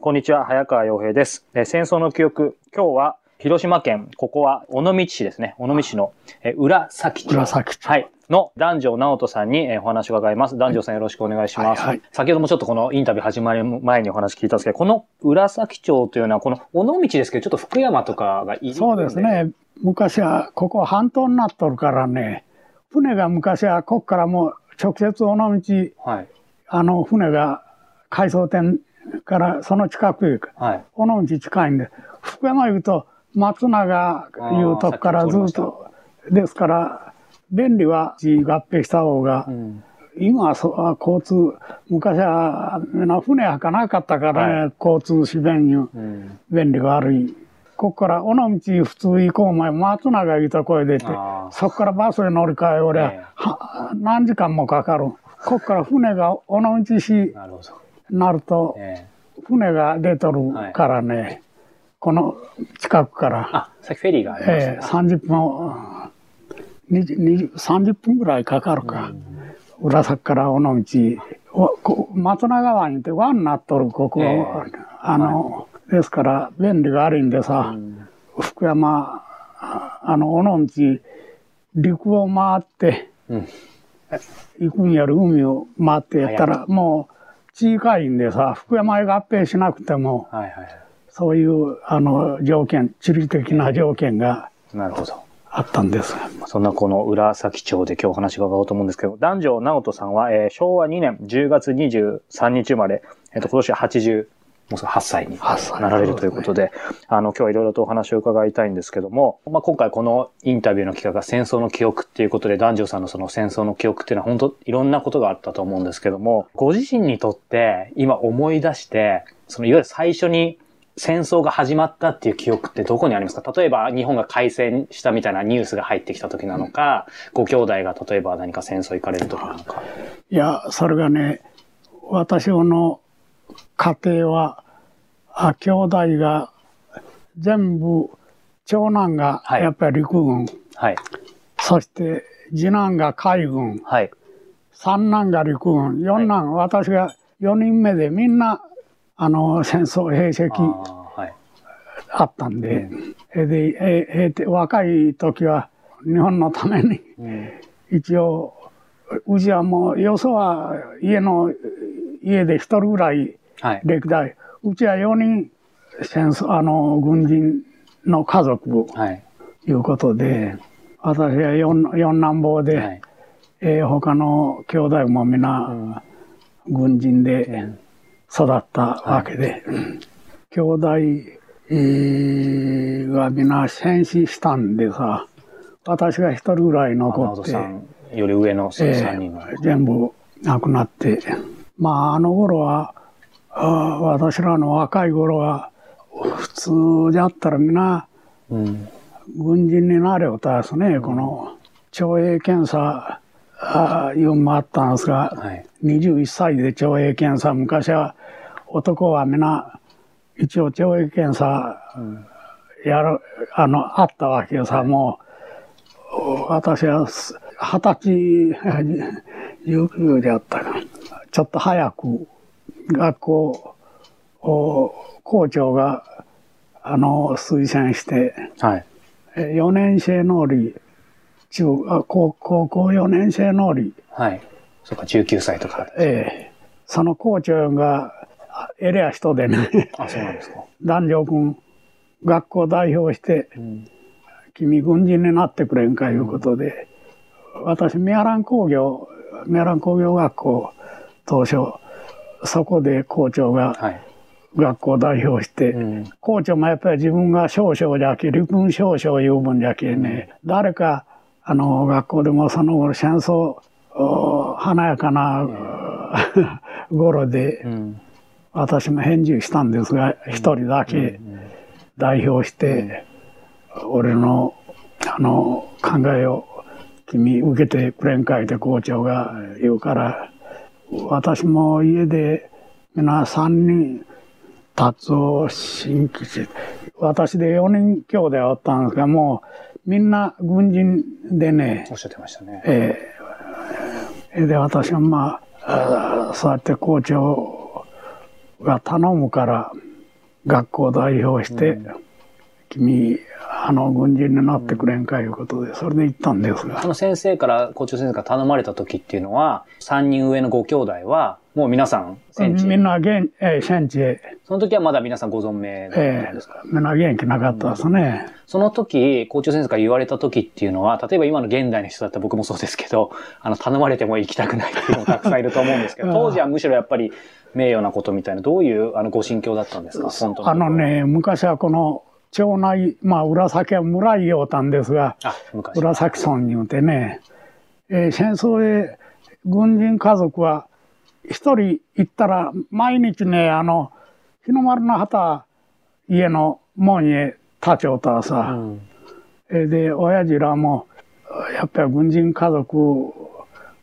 こんにちは、早川洋平です。えー戦争の記憶、今日は広島県、ここは尾道市ですね。尾道市の、えー浦崎町。浦崎町はい。の男女直人さんに、えーお話を伺います。男女さんよろしくお願いします。はいはい先ほどもちょっとこのインタビュー始まる前にお話聞いたんですけど、この浦崎町というのは、この尾道ですけど、ちょっと福山とかがいるそうです。ね。昔はここ半島になっとるからね、船が昔はここからもう直接尾道、はい。あの船が海藻店からその近くへ行く。はい。尾道近いんで、福山行くと松永いうとこからずっと、ですから、便利は合併した方が、うん。今はそ交通、昔は船はかなかったからね、交通支便にうん。便利が悪い。ここから尾道普通行こう前、松永いうとこへ出てそこからバスへ乗り換え、俺は何時間もかかる。ここから船が尾道市になると、え船が出とるからね、この近くから、あ、さっきフェリーがありましたねええ30分、20 20 30分ぐらいかかるか。浦崎から尾道、松永湾って湾になっとる、ここ、ええ。あの、ですから便利が悪いんでさ、福山、ああの、尾道、陸を回って、うん。行くんやる海を回ってやったら、もう、近いんでさ、福山へ合併しなくても、はいはい。そういう、あの、条件、地理的な条件がなるほど。あったんです。そんなこの浦崎町で今日お話を伺おうと思うんですけど、男女直人さんは、えー昭和2年10月23日生まれ、えっ、と、今年は80、もうすぐ8歳に8歳。なられるということで、あの、今日はいろいろとお話を伺いたいんですけども、まあ、今回このインタビューの企画が戦争の記憶っていうことで、男女さんのその戦争の記憶っていうのは本当いろんなことがあったと思うんですけども、ご自身にとって今思い出して、そのいわゆる最初に戦争が始まったっていう記憶ってどこにありますか？例えば日本が開戦したみたいなニュースが入ってきた時なのか、ご兄弟が例えば何か戦争行かれる時なのか。いや、それがね、私の家庭は、あ兄弟が全部、長男がはいやっぱり陸軍、はい。そして次男が海軍、はい。三男が陸軍、四男、私が4人目でみんな、あの、戦争兵あ役ーはい。あったんで、えでえ若い時は日本のためにうん一応、うちはもう、よそは家の、家で一人ぐらいはい。歴代、うちは4人戦争、あの、軍人の家族はい。いうことで、私は四四男坊で、はい。えー他の兄弟も皆、軍人で育ったわけで、兄弟、えーが皆戦死したんでさ、私が一人ぐらい残って、より上のえ3人の。ー全部亡くなって、まああの頃は、あー私らの若い頃は、普通であったら皆、うん。軍人になれよたですね、この徴兵検査あーいうのもあったんですが、はい。21歳で徴兵検査、昔は男は皆、一応徴兵検査やる、あの、あったわけよさ、もう、私はす二十歳、19であったかな。ちょっと早く学校、お校長が、あの、推薦して、はい。4年生能力、中あ高高校4年生能力、はい。そっか、19歳とか。ええその校長が、あえれや人でね、あ、そうなんですか。男女君、学校代表して、うん。君軍人になってくれんかいうことで、私、ミアラン工業、ミアラン工業学校、当初、そこで校長がはい。学校代表して、うん。校長もやっぱり自分が少々じゃけ、陸軍少々いう分じゃけね、誰か、あの、学校でもその頃戦争、お華やかな、頃で、うん。私も返事したんですが、一人だけ代表して、俺の、あの、考えを君受けてくれんかいって校長が言うから、私も家で皆三人、達夫、新吉、私で4人兄弟おったんですが、もうみんな軍人でね、おっしゃってましたね。ええ。で、私はまあ、そうやって校長が頼むから、学校代表して、君、あの、軍人になってくれんかいうことで、それで行ったんですがそ。の先生から、校長先生から頼まれた時っていうのは、3人上のご兄弟は、もう皆さん、戦地みんな元、えー戦地へ、その時はまだ皆さんご存命だったえんですか、ーみんな元気なかったですね。その時、校長先生から言われた時っていうのは、例えば今の現代の人だったら僕もそうですけど、あの、頼まれても行きたくないっていうのもたくさんいると思うんですけど、うん当時はむしろやっぱり名誉なことみたいな、どういうあのご心境だったんですか？本当あの。ね、昔はこの町内、まあ、浦崎は村井ようたんですが、あ、昔。浦崎村に言うてね、えー戦争へ軍人家族は一人行ったら毎日ね、あの、日の丸の旗家の門へ立ちおったうさ、ん。えーで、親父らも、やっぱり軍人家族、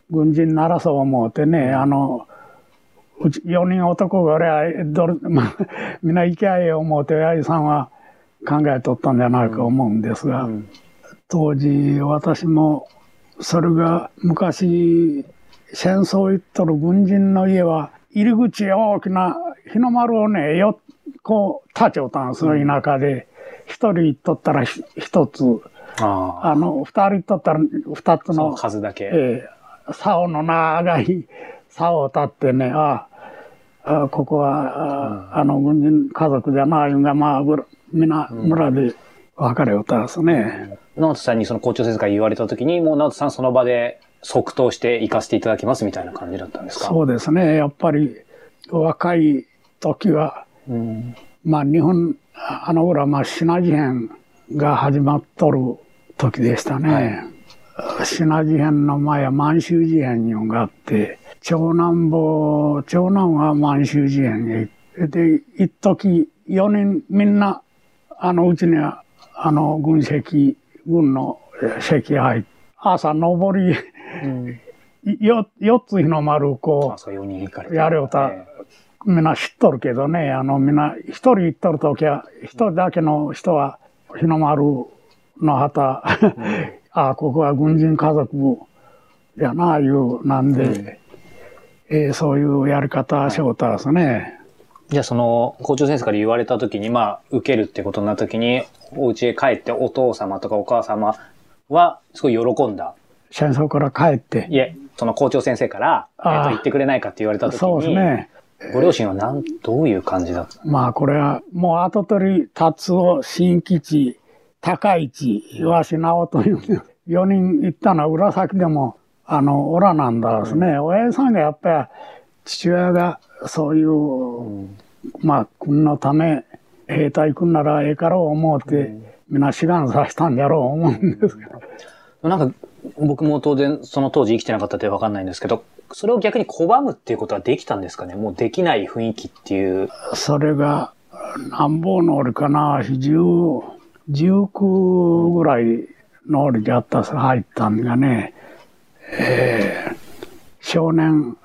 軍人ならそう思うてね、あの、うち4人男が俺はどれ、まあ、みんな行きゃええ思うて親父さんは考えとったんじゃないか思うんですが、うん。当時私もそれが昔戦争行っとる軍人の家は入り口へ大きな日の丸をねよこう立ちおったんですよ田舎で。一人行っとったらひ一つ。あの二人行っとったら二つそのの、数だけ。ええ竿の長い竿を立ってねああここは、ああの軍人家族じゃないんがまあな村で別れおったんですね。直人さんにその校長先生から言われた時に、もう直人さんその場で即答して行かせていただきますみたいな感じだったんですか？そうですね。やっぱり若い時は、うん。まあ日本、あの頃はまあシナ事変が始まっとる時でしたね。シナ事変の前は満州事変いうのがあって、長男坊、長男は満州事変へ行って、で、一時4人みんな、あのうちには、あの軍籍、軍の席入って、朝上り、よ4つ日の丸こうあ、、そう4人行かれて。やれよたえみんな知っとるけどね、あの、みんな一人行っとるときは、一人だけの人は、日の丸の旗、あここは軍人家族やな、いう、なんで、えーそういうやり方しようたですね。じゃあその校長先生から言われた時に、まあ、受けるってことになった時に、お家へ帰ってお父様とかお母様は、すごい喜んだ。戦争から帰って。いえ、その校長先生から、えっ、ああと、言ってくれないかって言われた時に、そうですね。ご両親はなん、どういう感じだった？まあこれは、もう後取り、達夫、新吉、高市、岩橋直という、4人行ったのは浦崎でも、あの、オラなんだですね。親父さんがやっぱり、父親がそういう、まあ、君のため、兵隊君ならええから思うて、みんな志願させたんだろう思うんですけど。なんか、僕も当然その当時生きてなかったってわかんないんですけど、それを逆に拒むっていうことはできたんですかね？もうできない雰囲気っていう。それが、なんぼの折かな、10、19ぐらいの折であったさ、入ったんがね、えー少年、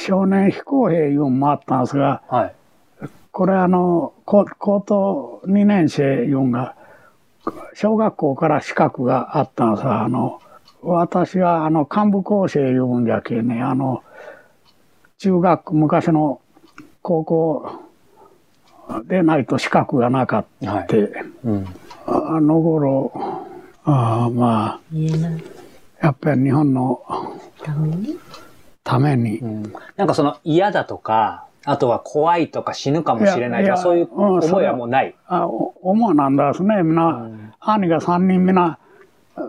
少年飛行兵いうのもあったんですが、はい。これあの、高高等2年生いうのが、小学校から資格があったんさ、あの、私はあの、幹部校生いうんじゃけね、あの、中学、昔の高校でないと資格がなかった。はい。うん。ああの頃、ああまあ、言えないやっぱり日本のために。うん。なんかその嫌だとか、あとは怖いとか死ぬかもしれないとか、そういう思いはもうない。あお思うなんだですね。みんな、兄が三人みんな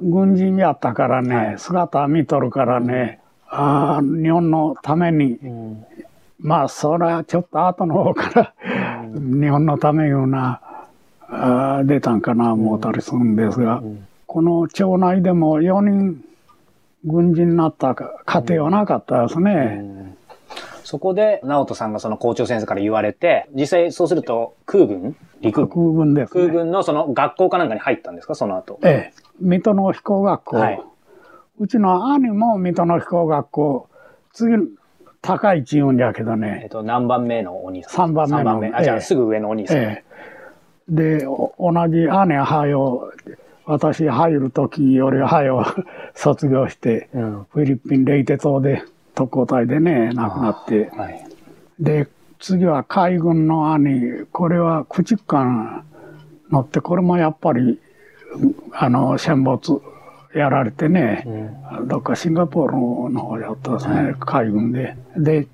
軍人やったからね、はい。姿見とるからね、ああ日本のために、うん。まあそれはちょっと後の方から、日本のためいうな、あー出たんかな思ったりするんですが、この町内でも4人軍人になった家庭はなかったですね。そこで、直人さんがその校長先生から言われて、実際そうすると空軍？陸空軍軍です、ね。空軍のその学校かなんかに入ったんですか？その後。ええ、水戸の飛行学校、はいうちの兄も水戸の飛行学校、次、高い言うんじゃけどえっね、と、何番目のお兄さん三番目の三番目。あ、じゃあええすぐ上のお兄さん。ええ。で、お同じ姉はよ、私入る時よりはよ 卒業して、うん。フィリピンレイテ島で特攻隊でね、亡くなって、はい。で、次は海軍の兄、これは駆逐艦乗って、これもやっぱり、あの、戦没やられてね、うん、どっかシンガポールの方やったですね、はい、海軍で。で、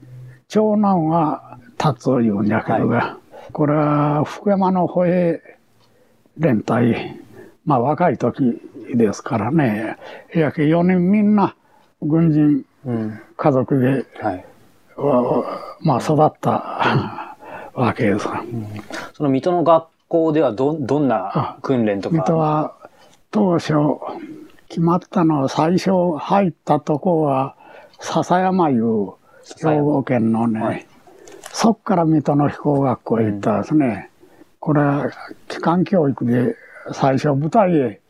長男は達を言うんやけどが、はい、これは福山の保衛連隊、まあ若い時ですからね、やけ4人みんな軍人、うん、家族で、はい、まあ育った わけです、うん、その水戸の学校ではどどんな訓練とか？水戸は当初決まったのは最初入ったとこは笹山いう兵庫県のね、はい、そっから水戸の飛行学校へ行ったですね、うん、これは機関教育で最初舞台へ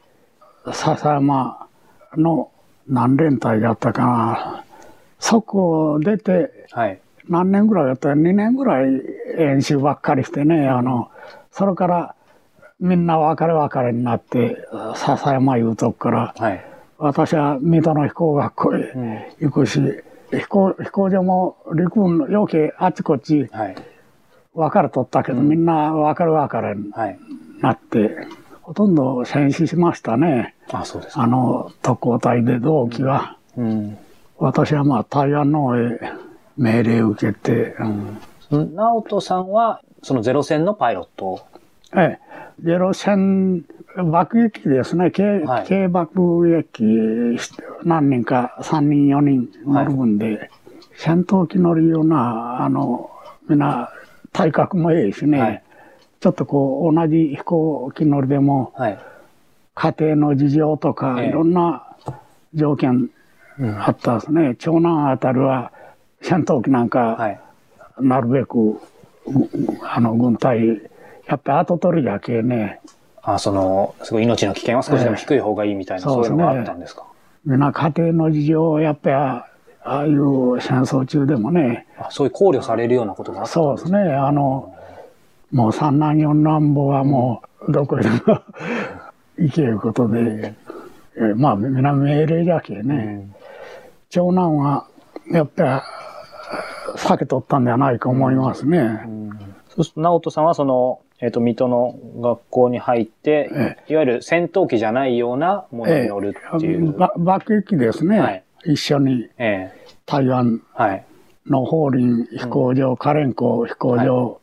笹山の何連隊だったかな。そこを出て、何年ぐらいやった？ら2年ぐらい演習ばっかりしてね、あの、それからみんな別れ別れになって、笹山いうとこから、はい、私は水戸の飛行学校へ行くし、うん飛行飛行場も陸軍の余計あっちこっち分かれとったけど、はい、みんな分かる分かれになって、はい、ほとんど戦死しましたね。あそうですあの特攻隊で同期は、うん、私はまあ台湾の方へ命令を受けて、うん、直人さんはそのゼロ戦のパイロット。ええ、ゼロ戦爆撃機ですね。軽,、はい、軽爆撃機何人か、3人、4人乗る分で、はい、戦闘機乗るような、あの、みんな体格もええしね、はい、ちょっとこう、同じ飛行機乗りでも、家庭の事情とか、いろんな条件あったですね。うん、長男あたりは、戦闘機なんか、なるべく、あの、軍隊、やっぱ後取りだけね、あその、すごい命の危険は少しでも低い方がいいみたいな、えー、そういうのがあったんですか？みんな家庭の事情をやっぱああいう戦争中でもね。あそういう考慮されるようなことがあったそうですね。あの、もう三男四男坊はもうどこへでも行けることで、うん、えまあ皆命令だけね、うん、長男はやっぱ避けとったんじゃないか思いますね。うん、そうすると直人さんはそのえっ、ー、と、水戸の学校に入って、ええ、いわゆる戦闘機じゃないようなものに乗るっていう。え、爆撃機ですね。はい、一緒に、台湾の法輪飛行場、カレンコ飛行場を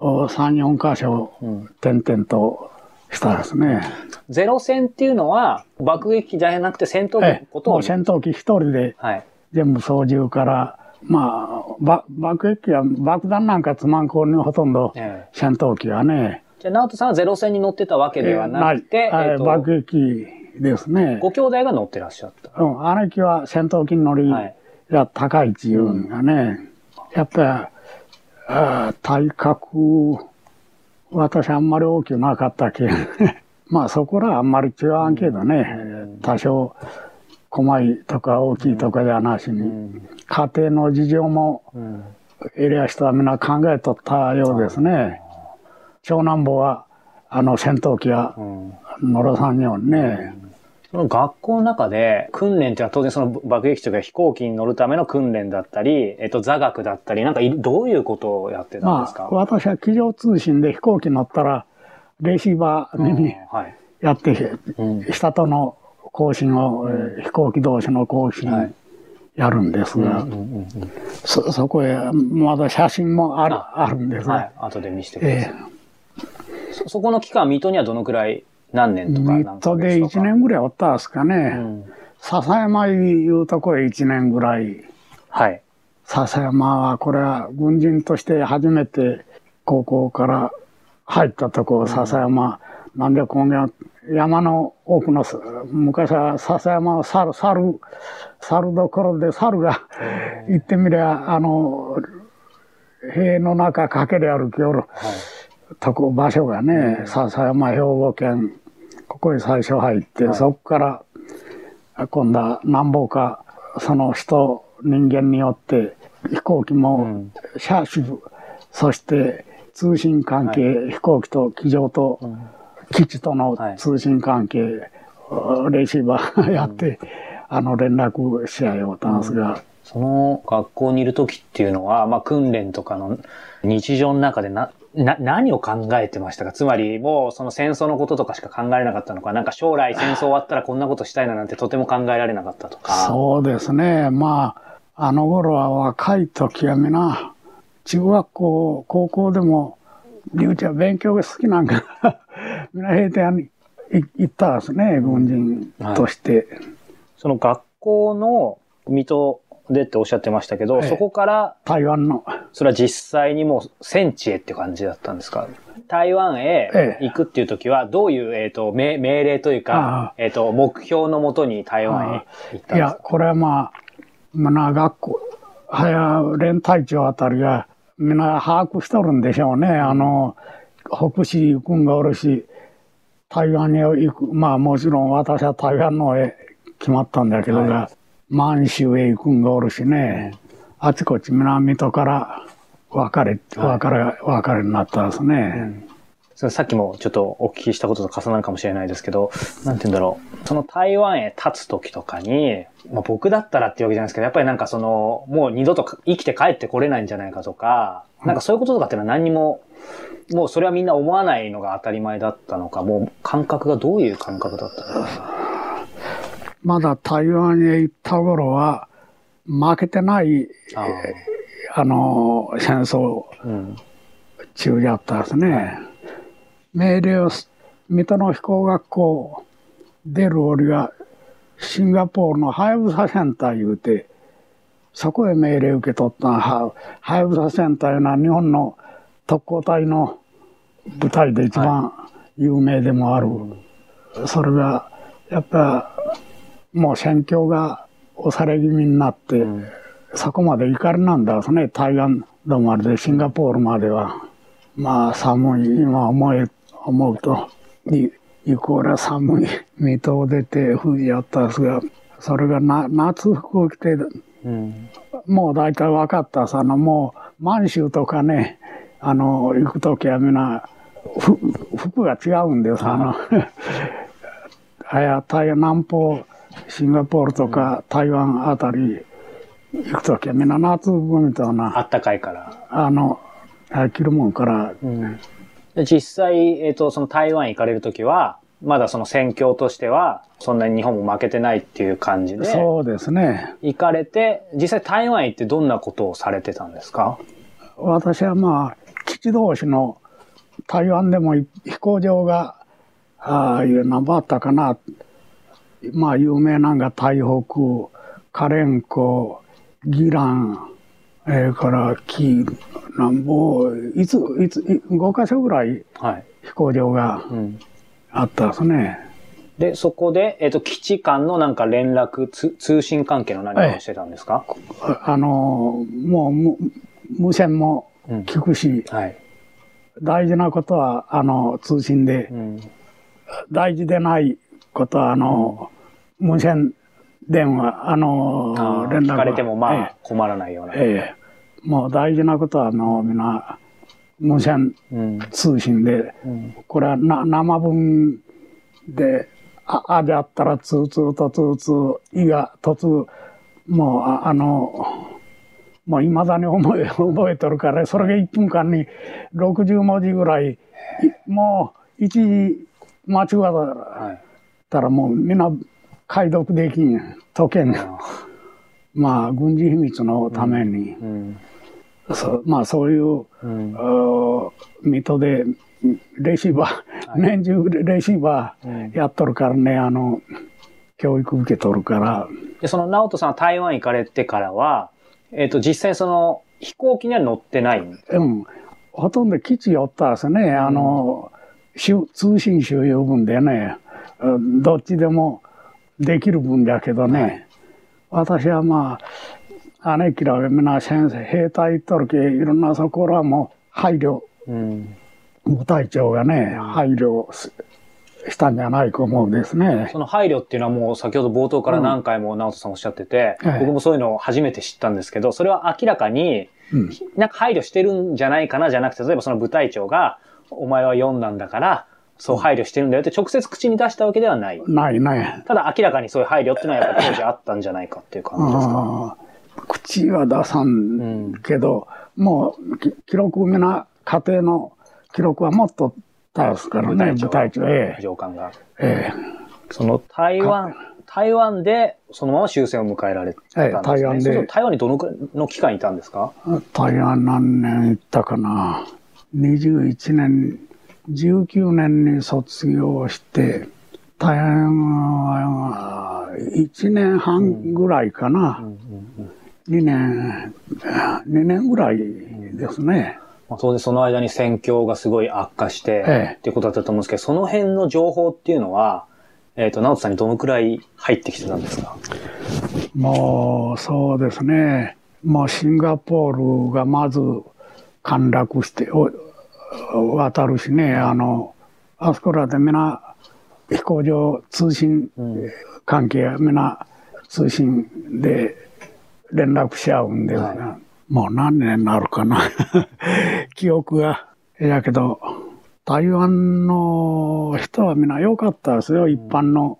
3、4箇所、点々としたですね。ゼロ戦っていうのは、爆撃機じゃなくて戦闘機のことを、戦闘機一人で、全部操縦から、まあ、爆撃機は爆弾なんかつまんこにほとんど戦闘機はね。じゃあ、直人さんはゼロ戦に乗ってたわけではなくて、えー、えー、爆撃機ですね。ご兄弟が乗ってらっしゃった。うん、姉貴は戦闘機乗りが高いっていうんがね、うん、やっぱり、体格、私あんまり大きくなかったけ まあそこらあんまり違わんけどね、うん、多少、細いとか大きいとかじゃなしに、うん、家庭の事情も、エリア人はみんな考えとったようですね。長男坊は、あの戦闘機は乗らさんようにね。その学校の中で訓練っていうのは当然その爆撃機とか飛行機に乗るための訓練だったり、えっと座学だったり、なんかどういうことをやってたんですか、まあ、私は机上通信で飛行機乗ったら、レシーバーにやって、下との更新を、えー、飛行機同士の更新やるんですが、そ、そこへまだ写真もあるあ。るんですが、はい、後で見せてください。えー、そそこの期間、水戸にはどのくらい、何年とか水戸で1年ぐらいおったんですかね。うん、笹山いうとこへ1年ぐらい。はい。笹山は、これは軍人として初めて高校から入ったとこ、笹山、うん、なんで今夜山の奥の、昔は笹山は猿、猿、猿どころで猿が行ってみりゃ、あの、塀の中かけで歩きおる、とこ、場所がね、笹山兵庫県、ここへ最初入って、はい、そこから今度は何ぼか、その人、人間によって飛行機も車種、うん、そして通信関係、はい、飛行機と機上と、うん。基地との通信関係、はい、レシーバー やって、うん、あの連絡し合いをたんですが、その学校にいる時っていうのは、まあ訓練とかの日常の中でな、な、何を考えてましたか？つまり、もうその戦争のこととかしか考えれなかったのか、なんか将来戦争終わったらこんなことしたいななんてとても考えられなかったとか。そうですね。まあ、あの頃は若い時はみな、中学校、高校でも、りゅうちゃん勉強が好きなんか、みんな兵隊に行ったんですね、軍人として。はい、その学校の水戸でっておっしゃってましたけど、ええ、そこから台湾の。それは実際にもう戦地へって感じだったんですか？台湾へ行くっていう時は、どういう、えっ、ー、と命、命令というか、えっ、ー、と、目標のもとに台湾へ行ったんですか？いや、これはまあ、まあ、学校、はや、連隊長あたりが、みんな把握しとるんでしょうね。あの、北市行くんがおるし、台湾に行く。まあもちろん私は台湾のへ決まったんだけど、はい、満州へ行くんがおるしね、あちこち南とから別れ、別れ、別れになったですね。うん、さっきもちょっとお聞きしたことと重なるかもしれないですけど、なんて言うんだろう。その台湾へ立つ時とかに、まあ、僕だったらっていうわけじゃないですけど、やっぱりなんかその、もう二度と生きて帰ってこれないんじゃないかとか、なんかそういうこととかっていうのは何にも、もうそれはみんな思わないのが当たり前だったのか、もう感覚がどういう感覚だったのか。まだ台湾へ行った頃は、負けてない、あの、戦争中だったですね。命令を、水戸の飛行学校出る折は、シンガポールのハヤブサセンター言うて、そこへ命令受け取ったは、ハヤブサセンターいうのは日本の特攻隊の部隊で一番有名でもある。はい、それが、やっぱ、もう戦況が押され気味になって、うん、そこまで怒りなんだですね、対岸止まりでシンガポールまでは。まあ寒い、今思え、思うと、いくら寒い水戸を出て冬やったんですが、それがな夏服を着て、うん、もう大体分かったさ、あのもう満州とかね、あの、行くときはみんな、服が違うんです、あの、あや、大南方、シンガポールとか台湾あたり行くときはみんな夏服みたいな。あったかいから。あの、着るもんから。うん、実際、えっ、ー、と、その台湾行かれるときは、まだその戦況としては、そんなに日本も負けてないっていう感じで。そうですね。行かれて、実際台湾行ってどんなことをされてたんですか？私はまあ、基地同士の台湾でも飛行場が、ああいう何番あったかな。まあ有名なんが台北、カレンコ、ギラン、えー、からキなんぼ、いつ、いつ、5か所ぐらい飛行場があったですね。はいうん、で、そこで、えっ、ー、と、基地間のなんか連絡、通信関係の何をしてたんですか、はい、あの、もう無線も聞くし、うんはい、大事なことは、あの、通信で、うん、大事でないことは、あの、無線電話、あの、連絡。聞かれてもまあ、困らないような。ええ。もう大事なことは、あの、みんな、無線通信で、うん、これはな生分で、あ、あであったら、通通と通通、いが突、もう、ああの、もう未だに覚え、覚えとるから、それが1分間に60文字ぐらい、もう、一時間違ったら、もうみんな解読できん、解けん。まあ、軍事秘密のために。うんうんそまあそういう、うん、水戸でレシーバー、はい、年中レシーバーやっとるからね、あの、教育受けとるから。で、その直人さんは台湾行かれてからは、えっ、ー、と、実際その飛行機には乗ってない？うん。ほとんど基地寄ったですね。あの、通信収容分でね、どっちでもできる分だけどね、私はまあ、姉貴らみんな先生、兵隊行っとるけ、いろんなそこらも配慮、うん、部隊長がね、配慮したんじゃないか思うんですね。その配慮っていうのはもう先ほど冒頭から何回も直人さんおっしゃってて、うん、僕もそういうのを初めて知ったんですけど、それは明らかに、なんか配慮してるんじゃないかなじゃなくて、例えばその部隊長が、お前は4なんだから、そう配慮してるんだよって直接口に出したわけではない。ないね。ただ明らかにそういう配慮っていうのはやっぱり当時あったんじゃないかっていう感じですか？口は出さんけど、もう記録みな家庭の記録はもっとたすからね、部隊長。ええ。上官が。ええ。その台湾、台湾でそのまま終戦を迎えられたんですね。ええ、台湾で。台湾にどのくの期間いたんですか？台湾何年行ったかな？21年、19年に卒業して、台湾は1年半ぐらいかな。2年、2年ぐらいですね。まあ、当然その間に戦況がすごい悪化して、ええ、っていうことだったと思うんですけど、その辺の情報っていうのは、えっ、ー、と、直人さんにどのくらい入ってきてたんですか？もう、そうですね。もうシンガポールがまず陥落して渡るしね、あの、あそこらでみな飛行場通信関係、みな通信で連絡し合うんで、はい、もう何年になるかな。記憶が。やけど、台湾の人はみんな良かったですよ、一般の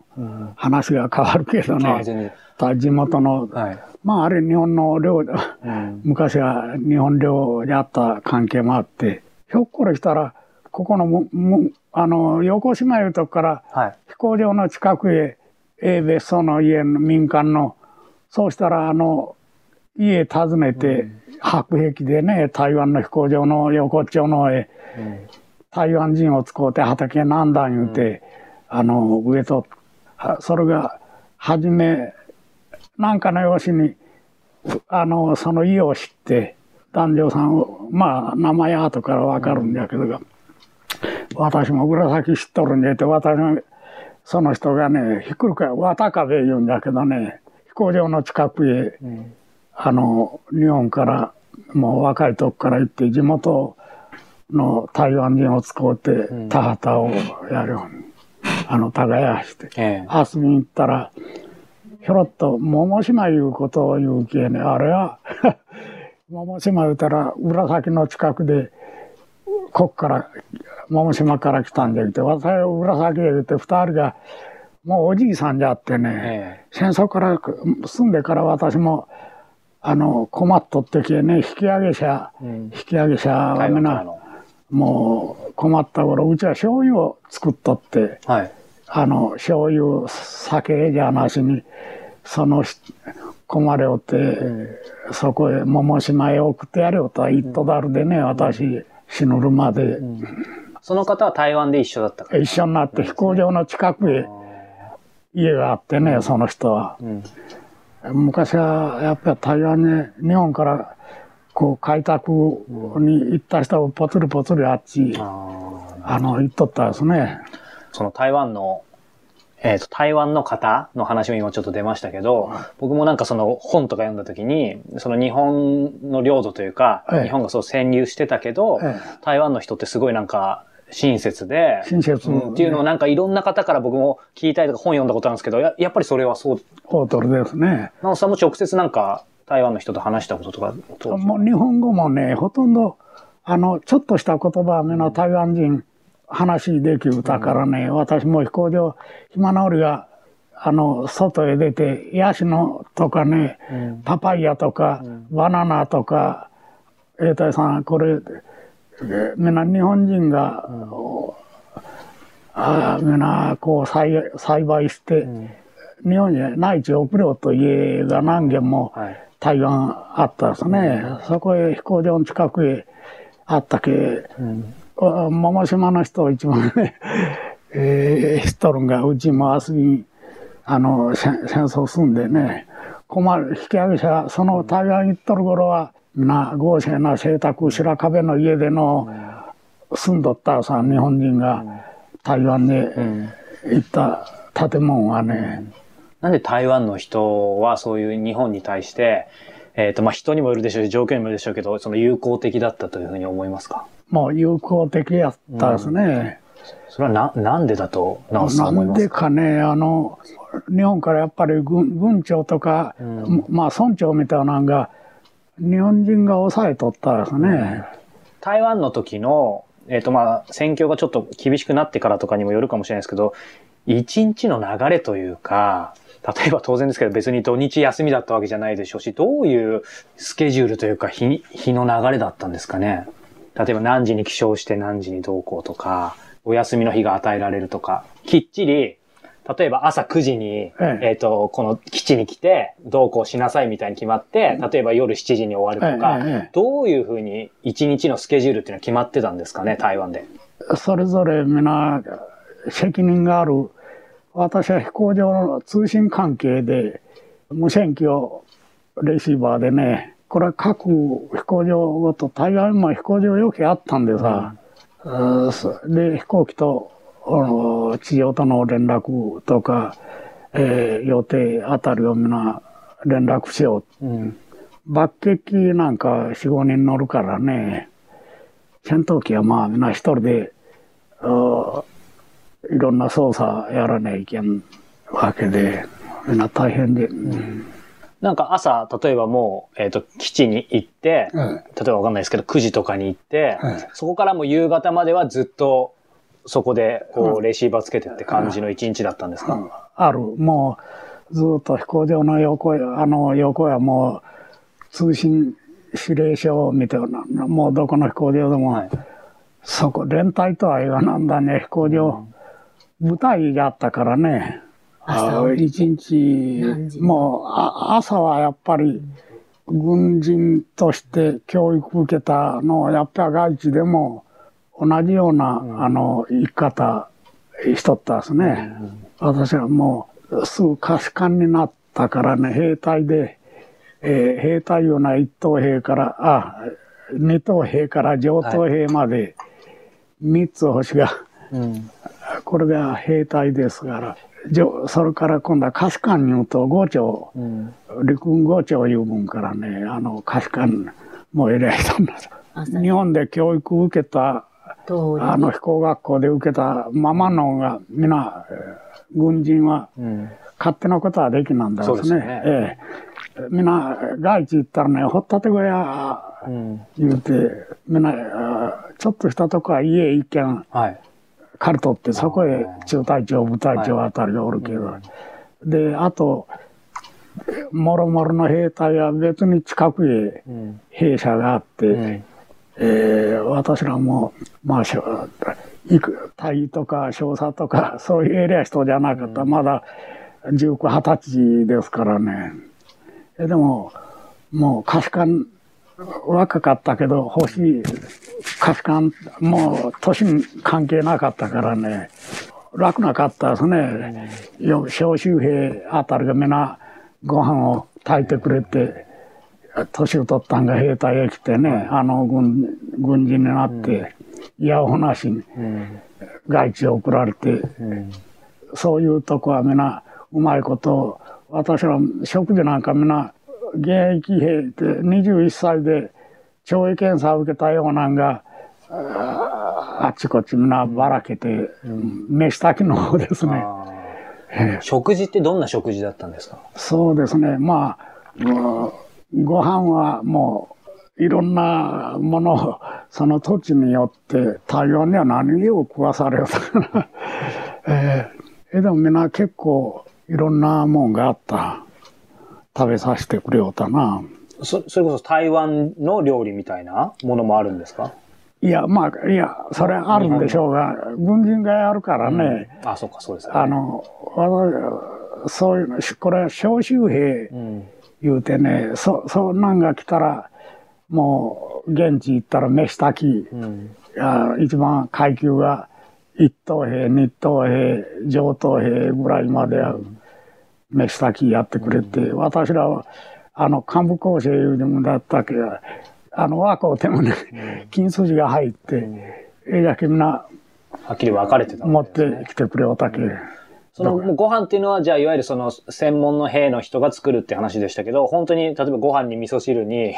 話が変わるけどね。地元の、はい、まああれ日本の領、うん、昔は日本領であった関係もあって、ひょっこりしたら、ここのむむあの横島いうとこから、飛行場の近くへ、え別荘の家の民間の、そうしたらあの家訪ねて、白壁でね、台湾の飛行場の横っちょのへ、台湾人を使うて畑なんだ言うて、あの、上と、それが、はじめ、なんかの用紙に、あの、その家を知って、男女さんを、まあ、名前後からわかるんだけど、私も紫知っとるんでって、私も、その人がね、ひっくり返渡壁言うんだけどね、飛行場の近くへ、うん。あの、日本からもう若い時から行って地元の台湾人を使うて田畑をやるように、あの、耕して、ええ、遊びに行ったら、ひょろっと桃島いうことを言うけね、あれは桃島言うたら紫の近くで、こっから、桃島から来たんじゃって、私は紫へ言うて二人が、もうおじいさんじゃってね、え、戦争から住んでから私もあの、困っとってけね、引き上げ者、うん、引き上げ者はみな、もう困った頃、うちは醤油を作っとって、はい、あの、醤油、酒じゃなしに、その困れおって、うん、そこへ桃島へ送ってやれよとは言っとだるでね、うん、私、死ぬるまで、その方は台湾で一緒だった一緒になって飛行場の近くへ家があってね、その人は。昔はやっぱり台湾に日本からこう開拓に行った人をぽつりぽつりあっち、あの、行っとったですね。その台湾の、えっ、ー、と、台湾の方の話も今ちょっと出ましたけど、僕もなんかその本とか読んだ時に、その日本の領土というか、ええ、日本がそう占領してたけど、え、台湾の人ってすごいなんか、親切で、親切、うん、っていうのをなんかいろんな方から僕も聞いたりとか本読んだことあるんですけど、ややっぱりそれはそう。ホートルですね。なおさんも直接なんか台湾の人と話したこととかもう日本語もね、ほとんど、あの、ちょっとした言葉目の台湾人話できるだからね、う。ん、私も飛行場、暇なりが、あの、外へ出て、ヤシのとかね、うん、パパイヤとか、うん、バナナとか、兵隊さん、これ、みんな日本人が、うん、あみんなこう栽栽培して、うん、日本に内地送ろうと家が何軒も台湾あったですね、はい、そこへ飛行場の近くへあったけ、うん、桃島の人一番ね、えー、知っとるんがうちも遊びにあの戦争住んでね困る引き上げ者その台湾行っとる頃はな豪勢な邸宅白壁の家での住んどったさ日本人が台湾で行った建物はね、なんで台湾の人はそういう日本に対して、えっ、ー、と、まあ、人にもいるでしょうし、条件にもいるでしょうけど、その友好的だったというふうに思いますか？もう友好的やったですね。うん、それはな、なんでだと、直さん思いますか？なんでかね、あの、日本からやっぱり軍軍庁とか、うん、まあ村長みたいなのが、日本人が抑えとったですね。台湾の時の、えっ、ー、とまあ、戦況がちょっと厳しくなってからとかにもよるかもしれないですけど、一日の流れというか、例えば当然ですけど別に土日休みだったわけじゃないでしょうし、どういうスケジュールというか日日の流れだったんですかね。例えば何時に起床して何時に同行とか、お休みの日が与えられるとか、きっちり、例えば朝9時に、えええっ、と、この基地に来て、同行しなさいみたいに決まって、例えば夜7時に終わるとか、ええええどういうふうに一日のスケジュールっていうのは決まってたんですかね、台湾で。それぞれ皆責任がある。私は飛行場の通信関係で無線機をレシーバーでね、これは各飛行場ごと、台湾も飛行場よくあったんでさ、うんそで、飛行機とあの地上との連絡とか、えー予定あたりを皆連絡しよう。うん。爆撃なんか4、5人乗るからね、戦闘機はまあみんな一人で、あーいろんな操作やらないけんわけで、みんな大変で。うんなんか朝、例えばもう、えっ、と、基地に行って、例えばわかんないですけど、9時とかに行って、はいそこからもう夕方まではずっと、そこで、こう、うんレシーバーつけてって感じの一日だったんですか、ある。もう、ずっと飛行場の横へ、あの横はもう、通信指令書を見て、なもうどこの飛行場でも、はい。そこ、連隊とは言わなんだね、飛行場。舞台があったからね。一日もうあ朝はやっぱり軍人として教育受けたのはやっぱり外地でも同じような、あの生き方しとったですね。私はもうすぐ可視官になったからね、兵隊で、えー兵隊いうのは一等兵から、あ、二等兵から上等兵まで三つ星が、うん。これが兵隊ですから、上それから今度は可視官に言うと5長、うん。陸軍5長いう分からね、あの可視官も偉い人なんです。朝日本で教育を受けた、あの飛行学校で受けたままのが、皆、えー軍人はうん。勝手なことはできなんだですね。ええみんな、外地行ったらね、掘ったて小屋うん。言うて、みんな、あちょっとしたとこは家一軒はい。借り取って、そこへ中隊長、部隊長あたりがおるけど、で、あと、もろもろの兵隊は別に近くへうん。兵舎があって、うん。えー私らも、まあ、しょいく隊とか少佐とか、そういうエリア人じゃなかった。まだ19、20歳ですからね。えでも、もう可視官、若かったけど、欲しい可視官、もう年に関係なかったからね、楽なかったですね。よ召集兵あたりがみんなご飯を炊いてくれて、年を取ったんが兵隊へ来てね、あの軍軍人になって、いやおなしにうん。外地へ送られて、うん。そういうとこはみんなうまいこと、私ら食事なんかみんな現役兵って21歳で懲役検査を受けたようなんが、ああっちこっちみんなばらけて、飯炊きの方ですね。食事ってどんな食事だったんですか？そうですね。まあ、ご飯はもう、いろんなものを、その土地によって、台湾には何を食わされようとかな。えー、えでもみんな結構、いろんなもんがあった。食べさせてくれようたな。そそれこそ台湾の料理みたいなものもあるんですか？いや、まあ、いや、それあるんでしょうが、軍人がやるからね、あ、そうか、そうですよね。あの、私そういうの、これは召集兵、うん。言うてね、そ、そんなんが来たら、もう、現地行ったら飯炊き、うん。あ一番階級が一等兵、二等兵、上等兵ぐらいまでは飯炊きやってくれて、私らは、あの、幹部構成いうのだったけど、あの、若うてもね、金筋が入って、ええやけみんなはっきり分かれてた持ってきてくれおたけ。そのご飯っていうのは、じゃあいわゆるその専門の兵の人が作るって話でしたけど、本当に例えばご飯に味噌汁に、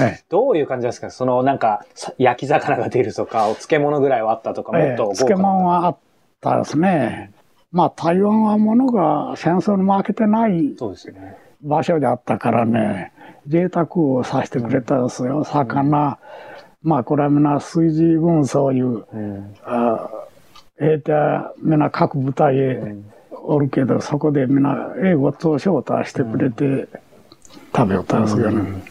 えどういう感じですか？そのなんかさ焼き魚が出るとか、お漬物ぐらいはあったとか、もええっと豪華漬物はあったですね。まあ台湾はものが戦争に負けてない。場所であったからね、贅沢をさせてくれたですよ。魚、まあこれはみんな水事軍そういううん。あ兵兵隊はみんな各部隊へおるけど、そこでみんな英語と招待してくれて食べよったんですよね。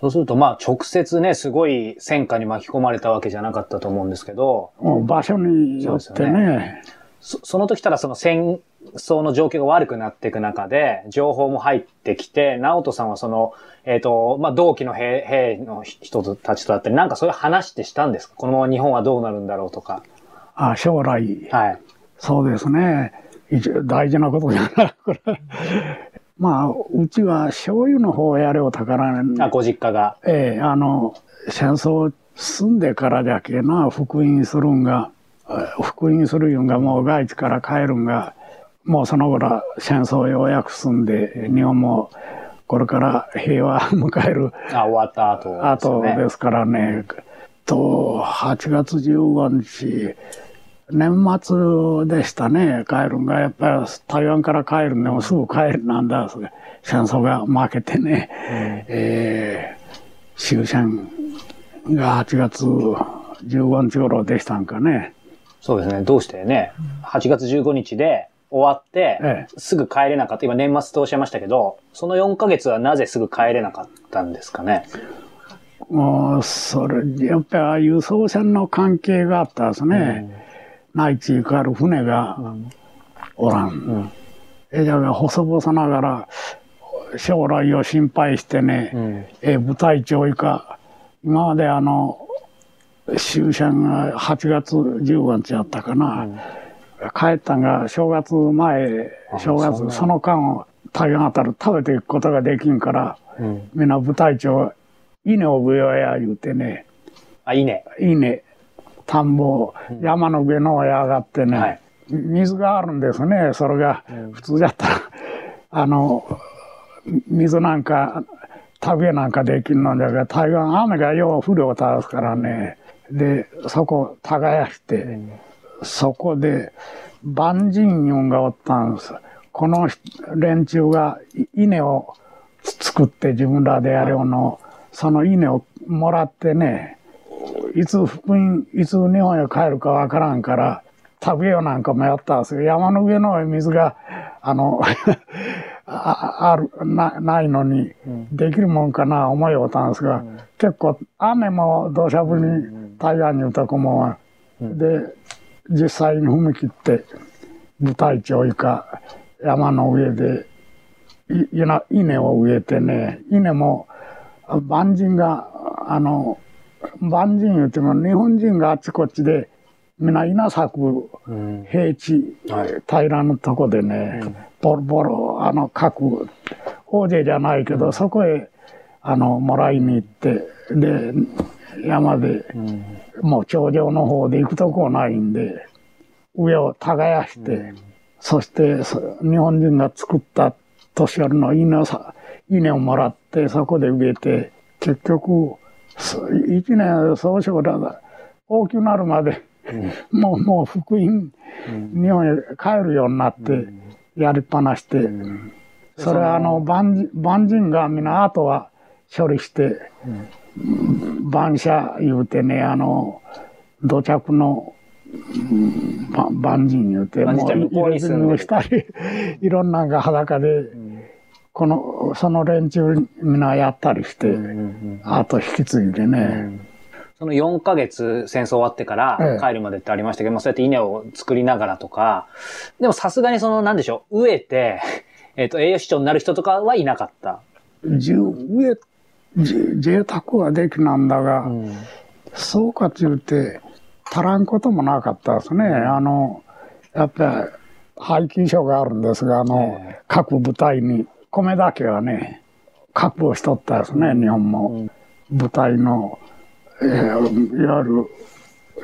そうすると、まあ、直接ね、すごい戦火に巻き込まれたわけじゃなかったと思うんですけど。もう場所によってね。そその時たらその戦争の状況が悪くなっていく中で、情報も入ってきて、直人さんはその、えっ、ー、と、まあ、同期の兵兵の人たちとだったり、なんかそういう話ってしたんですか？このまま日本はどうなるんだろうとか。あ、将来。はい。そうですね。一応大事なことじゃない。これ。まあ、うちは醤油の方をやれを宝に。あ、ご実家が。ええー、あの、戦争住んでからじゃけな、復員するんが、復員するんがもう外地から帰るんが、もうその頃戦争ようやく進んで、日本もこれから平和迎える。あ、終わった後、ね、後ですからね。と、8月15日、年末でしたね、帰るんが。やっぱり台湾から帰るんでもすぐ帰るなんだ、戦争が負けてね。うん、えー、終戦が8月15日頃でしたんかね。そうですね。どうしてね、8月15日で終わって、ええ、すぐ帰れなかった。今年末とおっしゃいましたけど、その4ヶ月はなぜすぐ帰れなかったんですかね？もう、それ、やっぱり輸送船の関係があったんですね。うん、内地行かる船がおらん。うん、えじゃあ、細々ながら、将来を心配してね、うん、え部隊長以下、今まであの、終戦が8月15日やったかな。うん、帰ったんが正月前、正月、その間を台湾あたる食べていくことができんから、うん、みんな部隊長、稲を植えよや言うてね。あ、稲稲。田んぼ、山の上の上上がってね、はい、水があるんですね。それが、普通だったら、あの、水なんか、食べなんかできんのじゃが、台湾雨がよう降るをたすからね、で、そこ耕して、そこで万人運がおったんです。この連中が稲を作って自分らでやるの、その稲をもらってね、いつ福音、いつ日本へ帰るかわからんから、食べようなんかもやったんですよ。山の上の水が、あの ああるな、ないのに、できるもんかな思いおったんですが、うん、結構雨も土砂降りに台湾に歌子も、うん、で、実際に踏み切って、舞台長以下、山の上で、い稲を植えてね、稲も、万人が、あの、万人言うても日本人があっちこっちで、みんな稲作平地、平らのとこでね、ボロボロ、あの、各、大勢じゃないけど、そこへ、あの、もらいに行って、で、山で、もう頂上の方で行くとこないんで、上を耕して、そして日本人が作った年寄りの稲さ稲をもらってそこで植えて結局一年総称だ大きくなるまで、うん、もうもう福音、うん、日本へ帰るようになってやりっぱなして、うん、それはあの万万人が皆あとは処理して、万社言うてねあの土着の万人言うて、もう入れ墨をしたり、いろんなが裸で、この、その連中みんなやったりして、あと引き継いでね。その4ヶ月戦争終わってから帰るまでってありましたけど、ええ、そうやって稲を作りながらとか、でもさすがにその、なんでしょう、植えて、えっ、ー、と、栄養失調になる人とかはいなかった。植え、贅沢はできなんだが、うん、そうかって言って、足らんこともなかったですね。あの、やっぱり、廃棄所があるんですが、あの、各部隊に、米だけはね、確保しとったですね、日本も。部隊の、えー、いわゆる、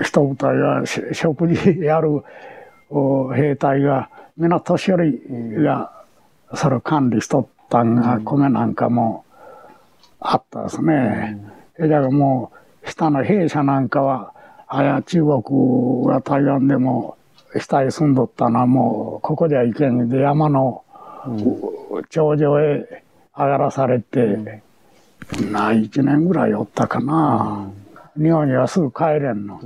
一部隊が食事やる兵隊が、みんな年寄りが、それを管理しとったんが、米なんかもあったですね。だからもう、下の兵舎なんかは、あや中国が台湾でも下へ住んどったのはもうここではいけんで山の頂上へ上がらされて、な1年ぐらいおったかな、日本にはすぐ帰れんの、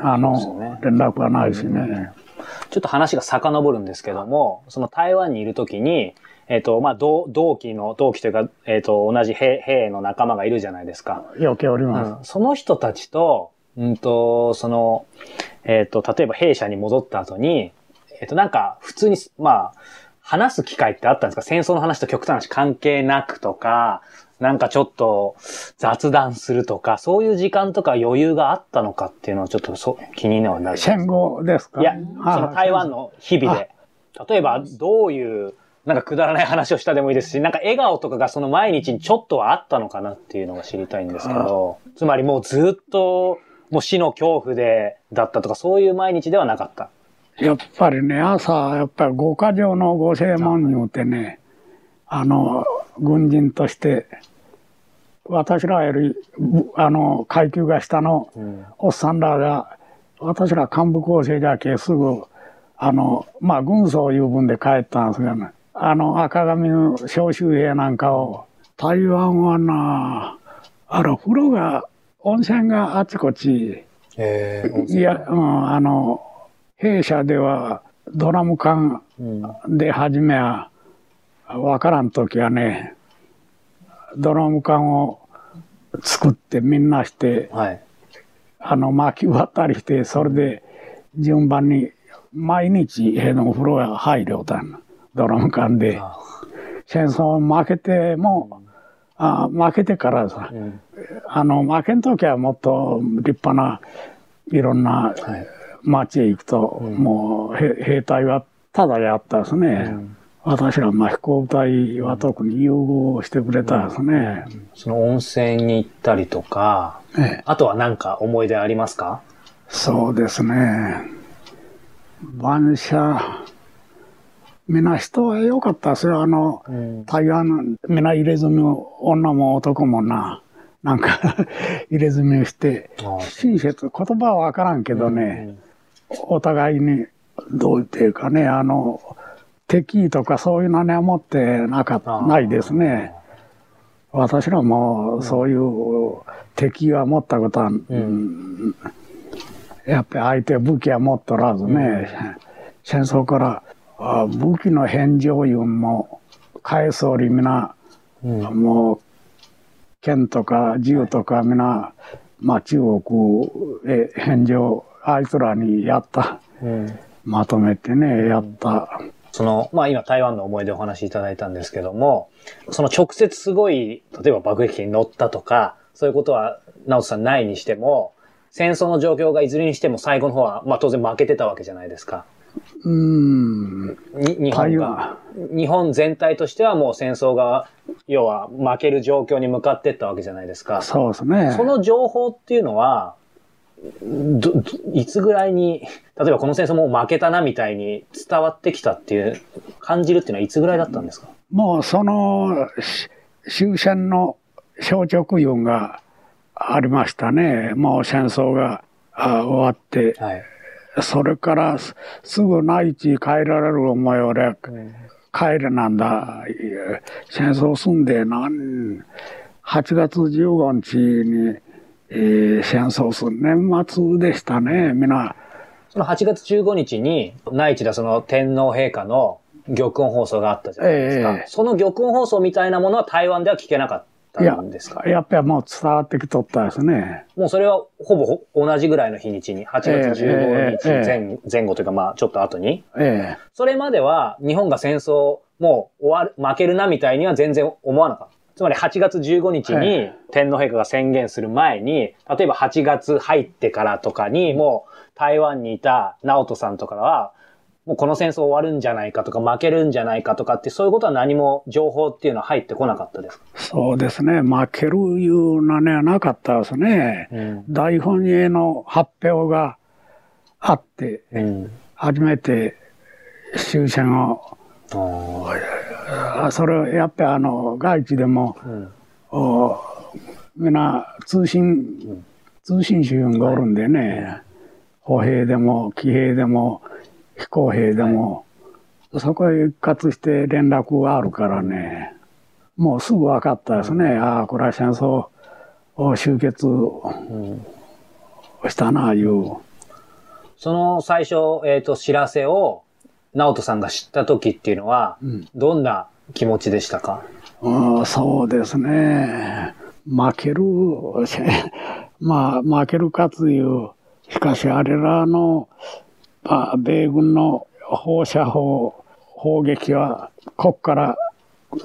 あの、ね連絡はないしね。ちょっと話が遡るんですけども、その台湾にいるときに、えっ、と、まあ、同同期の、同期というか、えっ、と、同じ兵兵の仲間がいるじゃないですか。余計おります。うん、その人たちと、うんと、その、えっ、と、例えば弊社に戻った後に、えっ、と、なんか、普通に、まあ、話す機会ってあったんですか？戦争の話と極端な話関係なくとか、なんかちょっと雑談するとか、そういう時間とか余裕があったのかっていうのをちょっとそ気になる戦後ですか？いや、あその台湾の日々で。例えば、どういう、なんかくだらない話をしたでもいいですし、なんか笑顔とかがその毎日にちょっとはあったのかなっていうのが知りたいんですけど、つまりもうずっと、もう死の恐怖で、だったとか、そういう毎日ではなかった。やっぱりね、朝、やっぱり五箇条の御正門によってね、あの、軍人として、私らより、ぶあの、階級が下のうん。おっさんらが、私ら幹部構成じゃけすぐ、あの、まあ、軍曹いう分で帰ったんですがね、あの、赤髪の召集兵なんかを、台湾はな、あの、風呂が、温泉があちこち、えいや、うん、あの、弊社ではドラム缶うん。で初めは、わからんときはね、ドラム缶を作ってみんなして、はい。あの、巻き割ったりして、それで順番に毎日へのお風呂が入るよたんドラム缶で。あ戦争負けても、あ負けてからさ、うん。あの、負けんときはもっと立派ないろんなはい。町へ行くと、うんもう兵兵隊はただであったですね。うん私ら、まあ、飛行隊は特に優遇してくれたですね。その温泉に行ったりとか、ええあとはなんか思い出ありますか？そうですね。晩社、みんな人は良かった。ですよ。あの、うん。台湾、みんな入れ墨を、女も男もな、なんか 入れ墨をして、親切、言葉はわからんけどね、お互いに、どう言っていうかね、あの、敵意とかそういうのには持ってなかった、ないですね。私らもそういう敵意は持ったことは、うん。やっぱり相手武器は持っとらずね、戦争からあ武器の返上いうのも返すおりみな、うん。もう剣とか銃とかみな、まあ中国へ返上あいつらにやったうん。まとめてねやった。その、まあ今台湾の思い出をお話しいただいたんですけども、その直接すごい、例えば爆撃機に乗ったとか、そういうことは、直人さんないにしても、戦争の状況がいずれにしても最後の方は、まあ当然負けてたわけじゃないですか。うんに日本が。日本全体としてはもう戦争が、要は負ける状況に向かってったわけじゃないですか。そうですね。その情報っていうのは、いつぐらいに、例えばこの戦争もう負けたなみたいに伝わってきたっていう、感じるっていうのはいつぐらいだったんですか？もうそのし終戦の消直運がありましたね。もう戦争があ終わって、はい。それからすすぐ内地帰られる思い俺、帰れなんだ。戦争済んで何、8月15日に、えー戦争する年末でしたね。みんな、その8月15日に、内地でその天皇陛下の玉音放送があったじゃないですか。ええその玉音放送みたいなものは台湾では聞けなかったいやんですか、やっぱりもう伝わってきとったですね。もうそれはほぼほ同じぐらいの日にちに、8月15日ええ前,、前後というかまあちょっと後に。えそれまでは日本が戦争もう終わる、負けるなみたいには全然思わなかった。つまり8月15日にえ天皇陛下が宣言する前に、例えば8月入ってからとかにもう台湾にいた直人さんとかは、もうこの戦争終わるんじゃないかとか負けるんじゃないかとかってそういうことは何も情報っていうのは入ってこなかったですそうですね。負けるいうのね、なかったですね。うん。大本営の発表があって、うん初めて終戦を、あそれやっぱりあの、外地でも、うん。おみんな通信、通信手がおるんでね、歩兵でも騎兵でも飛行兵でも、そこへ一括して連絡があるからね、もうすぐ分かったですね。ああ、これは戦争を終結うんしたな、いう。その最初、えっ、と、知らせを、直人さんが知った時っていうのは、うんどんな気持ちでしたか？うんそうですね。負ける、まあ、負けるかついう。しかし、あれらの、まあ、米軍の放射砲、砲撃は、こっから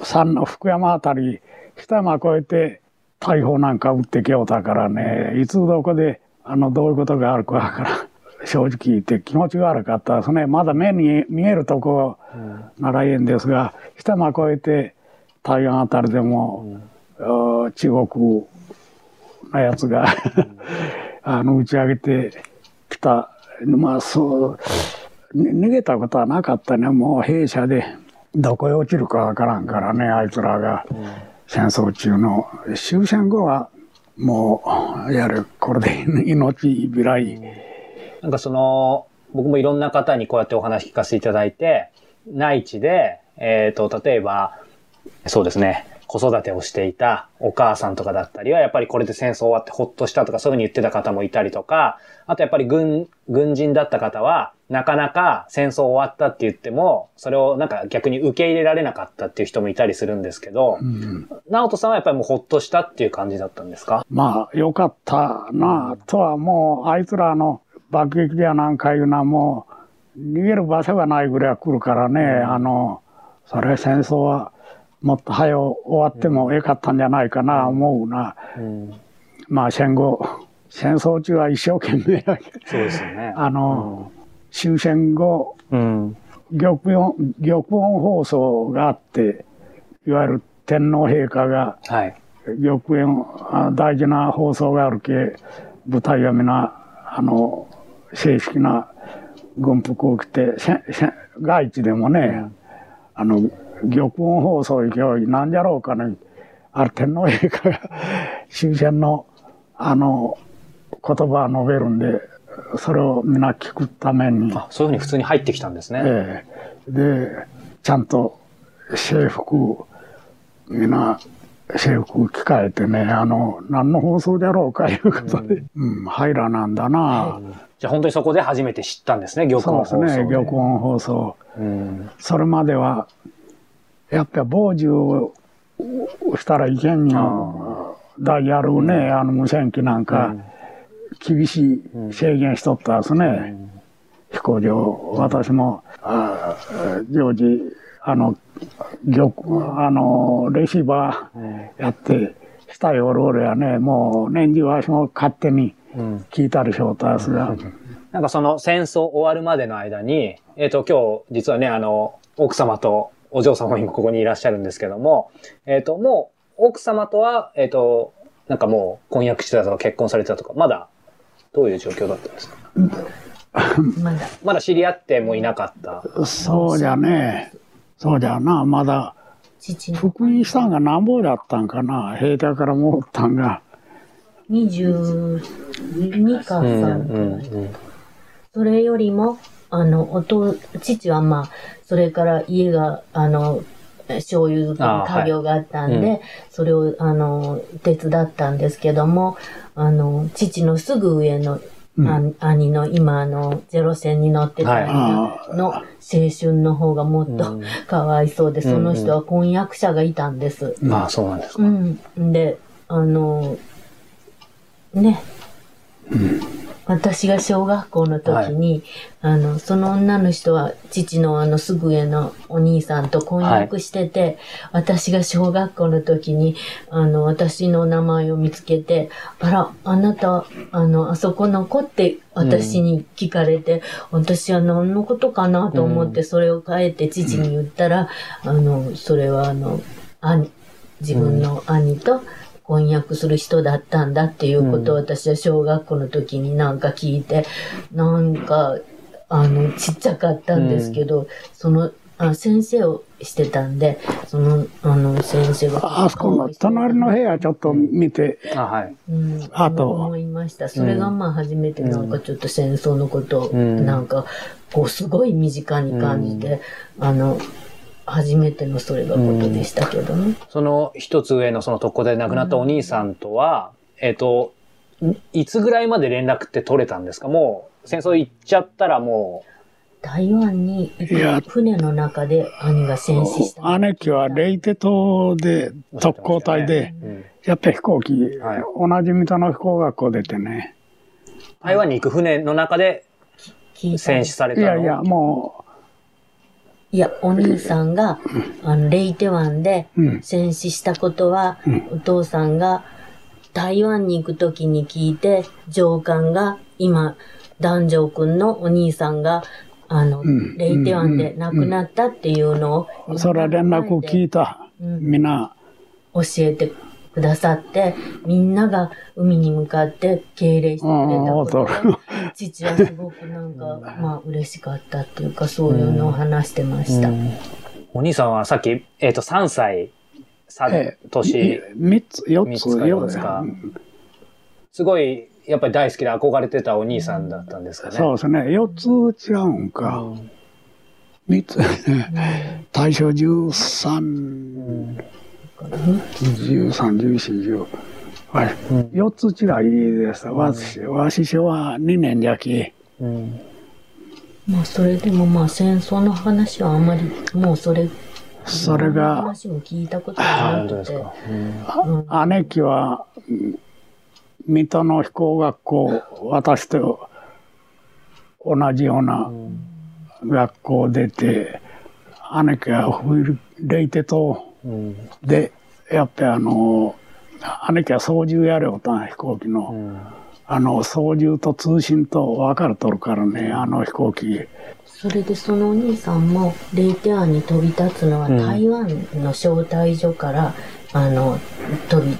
山の福山あたり、北山越えて、大砲なんか撃ってきようたからね、いつどこで、あの、どういうことがあるかわからん。正直言って気持ちが悪かったですね。まだ目に見えるとこならいいんですが、北山越えて台湾あたりでも、あ中国のやつが あの打ち上げてきた。まあそう、逃げたことはなかったね。もう弊社でどこへ落ちるかわからんからね、あいつらが戦争中の。終戦後はもう、やる、これで命びらい。なんかその、僕もいろんな方にこうやってお話聞かせていただいて、内地で、えっ、と、例えば、そうですね、子育てをしていたお母さんとかだったりは、やっぱりこれで戦争終わってほっとしたとか、そういうふうに言ってた方もいたりとか、あとやっぱり軍、軍人だった方は、なかなか戦争終わったって言っても、それをなんか逆に受け入れられなかったっていう人もいたりするんですけど、うん。直人さんはやっぱりもうほっとしたっていう感じだったんですか？まあ、よかったなとはもう、あいつらの爆撃やなんかいうのはもう、逃げる場所がないぐらい来るからね、あの、それ戦争はもっと早う終わってもよかったんじゃないかな、思うな。うん。まあ戦後、戦争中は一生懸命そうですよね。あの、終戦後、うん。玉音、玉音放送があって、いわゆる天皇陛下がはい。玉園あ大事な放送があるけ舞台は皆あの正式な軍服を着て外地でもね、あの玉音放送行けよなんじゃろうかね。あれ天皇陛下が 終戦のあの言葉を述べるんでそれを皆聞くために、あ、そういうふうに普通に入ってきたんですね。ええ。でちゃんと制服皆制服着替えてねあの何の放送だろうかいうことで、うん。入らなんだな、じゃあ本当にそこで初めて知ったんですね、玉そうです音放送で。ね玉音放送。うん。それまではやっぱ傍受をしたらいけんよ。ダイヤルね、あの無線機なんか、厳しい制限しとったですね、飛行場。私もあ常時あの玉あのレシーバーやって下へおるおるやね。もう年中わしも勝手にうん。聞いたりしょうたですが、なんかその戦争終わるまでの間に、えっ、と今日実はね、あの、奥様とお嬢様今ここにいらっしゃるんですけども、えっ、ともう奥様とは、えっ、と、なんかもう婚約してたとか結婚されてたとか、まだどういう状況だったんですか？まだ。まだ知り合ってもいなかった。そうじゃねそうじゃなまだ父の復員したんがなんぼだったんかな兵隊からもったんが22かうん3うんくらい。それよりも、あの、おと、父はまあ、それから家が、あの、醤油作りあー家業があったんで、はいうんそれを、あの、手伝ったんですけども、あの、父のすぐ上の、あ兄の今、あの、ゼロ戦に乗ってたの青春の方がもっとうんかわいそうで、その人は婚約者がいたんです。まあそうなんですか。うん。で、あの、ね。私が小学校の時に、あの、その女の人は父のあのすぐ上のお兄さんと婚約してて、私が小学校の時に、あの、私の名前を見つけて、あら、あなた、あの、あそこの子って私に聞かれて、私は何のことかなと思って、それを変えて父に言ったら、あの、それはあの、兄、自分の兄と婚約する人だったんだっていうことを私は小学校の時になんか聞いて、なんか、あの、ちっちゃかったんですけど、その、あ先生をしてたんで、その、あの、先生が。あそこの隣の部屋ちょっと見て、あ、はい。うん、あと思いました。それがまあ初めてなんかちょっと戦争のことを、うんなんか、こうすごい身近に感じて、あの、初めてのそれがことでしたけどね。その一つ上のその特攻で亡くなったお兄さんとは、えっ、と、いつぐらいまで連絡って取れたんですか？もう戦争行っちゃったらも台湾に船の中で兄が戦死した。姉貴はレイテ島で特攻隊でう、うん。やっぱ飛行機、はい。同じ水戸の飛行学校出てね。台湾に行く船の中で戦死されたの？いやいや、もいや、お兄さんが、あの、レイテ湾でう、うん。戦死したことは、うん。お父さんが台湾に行くときに聞いて、上官が今、男女くんのお兄さんが、あの、ん。レイテ湾で亡くなったっていうのを、それは連絡を聞いた。うん。みんな、教えてくださって、みんなが海に向かって敬礼してくれたことでうん、父はすごくなんか、まあ嬉しかったっていうか、そういうのを話してました。うんお兄さんはさっき、えっ、と、3歳、さえ年、三つ、四つ、三つか四つかすごい、やっぱり大好きで憧れてたお兄さんだったんですかね。そうですね。四つ違うんか。うん三つ。大正十う三、ん十三、十四、十。はい。うん四つ違いです。わし、わししは二年じゃき。うんまあそれでもまあ戦争の話はあんまり、もうそれ、それが、話も聞いたことあがなくて本当ですか。。うんうん姉貴は、うん水戸の飛行学校、私と同じような学校出て、姉貴はフィルレイテ島うんで、やっぱりあの、姉貴は操縦やれよったん飛行機うの。ん。あの、操縦と通信と分かれとるからね、あの飛行機。それでそのお兄さんもレイテアンに飛び立つのはうん。台湾の招待所から、あの、飛び、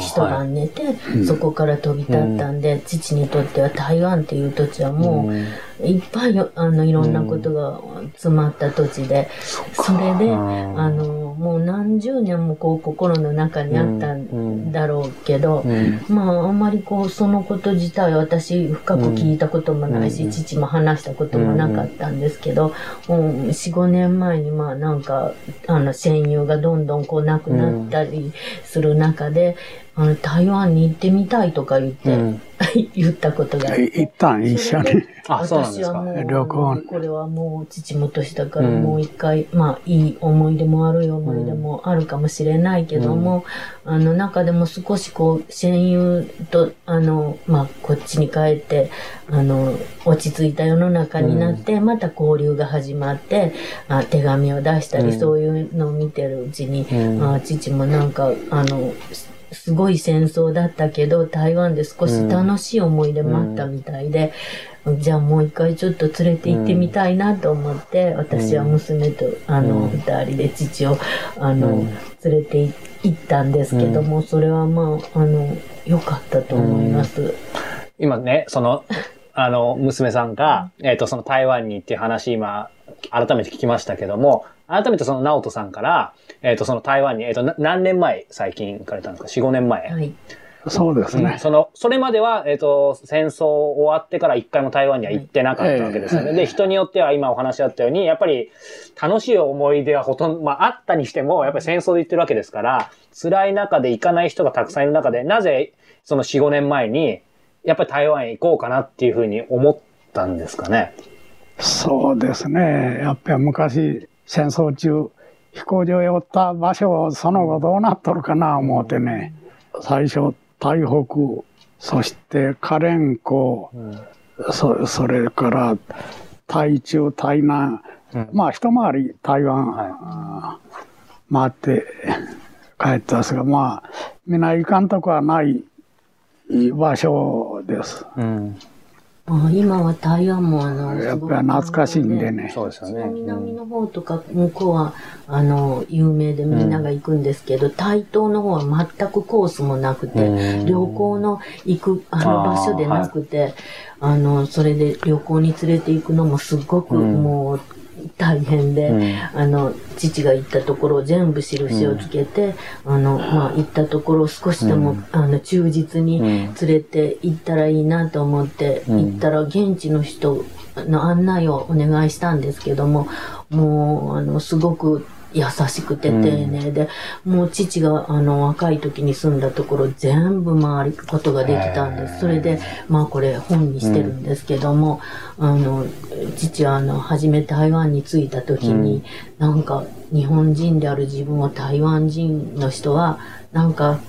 一晩寝て、そこから飛び立ったんで、父にとっては台湾っていう土地はもう、うんいっぱいよあのいろんなことが詰まった土地で、それで、うん。あの、もう何十年もこう心の中にあったんだろうけど、うん。まああんまりこうそのこと自体私深く聞いたこともないし、うん。父も話したこともなかったんですけど、もう4、5年前にまあなんかあの戦友がどんどんこう亡くなったりする中で、あの台湾に行ってみたいとか言って、うん。言ったことがあって。一旦一緒に？あ、そうなんですか。私はもう、旅行これはもう父も年だからうん。もう一回、まあいい思い出も悪い思い出もあるかもしれないけども、あの中でも少しこう戦友と、あの、まあこっちに帰って、あの、落ち着いた世の中になって、また交流が始まって、あ手紙を出したり、うん。そういうのを見てるうちに、うん。あ父もなんか、あの、すすごい戦争だったけど、台湾で少し楽しい思い出もあったみたいで、じゃあもう一回ちょっと連れて行ってみたいなと思って、私は娘と、あの、うん。二人で父を、あの、うん。連れて行ったんですけども、それはまあ、あの、良かったと思います。今ね、その、あの、娘さんが、えっ、と、その台湾にっていう話、今、改めて聞きましたけども、改めてその直人さんから、えっ、と、その台湾に、えっ、と、な何年前、最近行かれたんですか ?4、5年前。はい。そうですね。うんその、それまでは、えっ、と、戦争終わってから一回も台湾には行ってなかったわけですよね。はいで、人によっては今お話あったように、やっぱり楽しい思い出はほとんど、まああったにしても、やっぱり戦争で行ってるわけですから、辛い中で行かない人がたくさんいる中で、なぜその4、5年前に、やっぱり台湾へ行こうかなっていうふうに思ったんですかね？そうですね。やっぱり昔、戦争中、飛行場へおった場所、その後どうなっとるかな思うてね。最初、台北、そしてカレン湖、そそれから台中、台南、うんまあ一回り台湾、回って帰ったんですが、まあ、みんな行かんとこはない場所です。うん。まあ、今は台湾もあの、やっぱり懐かしいんでね。そうですよね。南の方とか向こうはあの有名でみんなが行くんですけど、台東の方は全くコースもなくて、うん旅行の行くあの場所でなくてあ、のそれで旅行に連れて行くのもすごくうんもう大変で、うん。あの父が行ったところを全部印をつけて、あのまあ行ったところを少しでも、うん。あの忠実にうん連れて行ったらいいなと思ってうん。行ったら現地の人の案内をお願いしたんですけどももうあのすごく優しくて丁寧で、もう父があの若い時に住んだところ全部回ることができたんです。それで、まあこれ本にしてるんですけども、あの、父はあの、初め台湾に着いた時に、なんか日本人である自分を台湾人の人は、なんか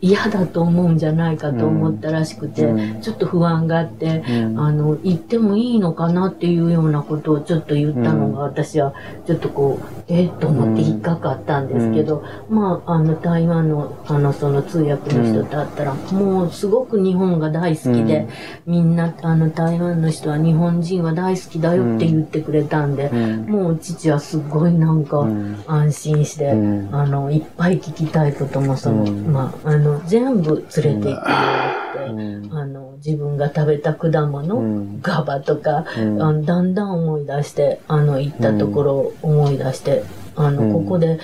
嫌だと思うんじゃないかと思ったらしくて、うん。ちょっと不安があって、うん。あの、言ってもいいのかなっていうようなことをちょっと言ったのが、私はちょっとこう、えっと思って引っかかったんですけど、まあ、あの、台湾の、あの、その通訳の人と会ったら、もうすごく日本が大好きで、みんな、あの、台湾の人は日本人は大好きだよって言ってくれたんで、うん。もう父はすごいなんかうん。安心して、うん。あの、いっぱい聞きたいことも、その、うん。まあ、あの、全部連れて行ってもらって、うん。あの、自分が食べた果物、うん。ガバとか、うん。あのだんだん思い出して、あの、行ったところを思い出して、あの、うん。ここで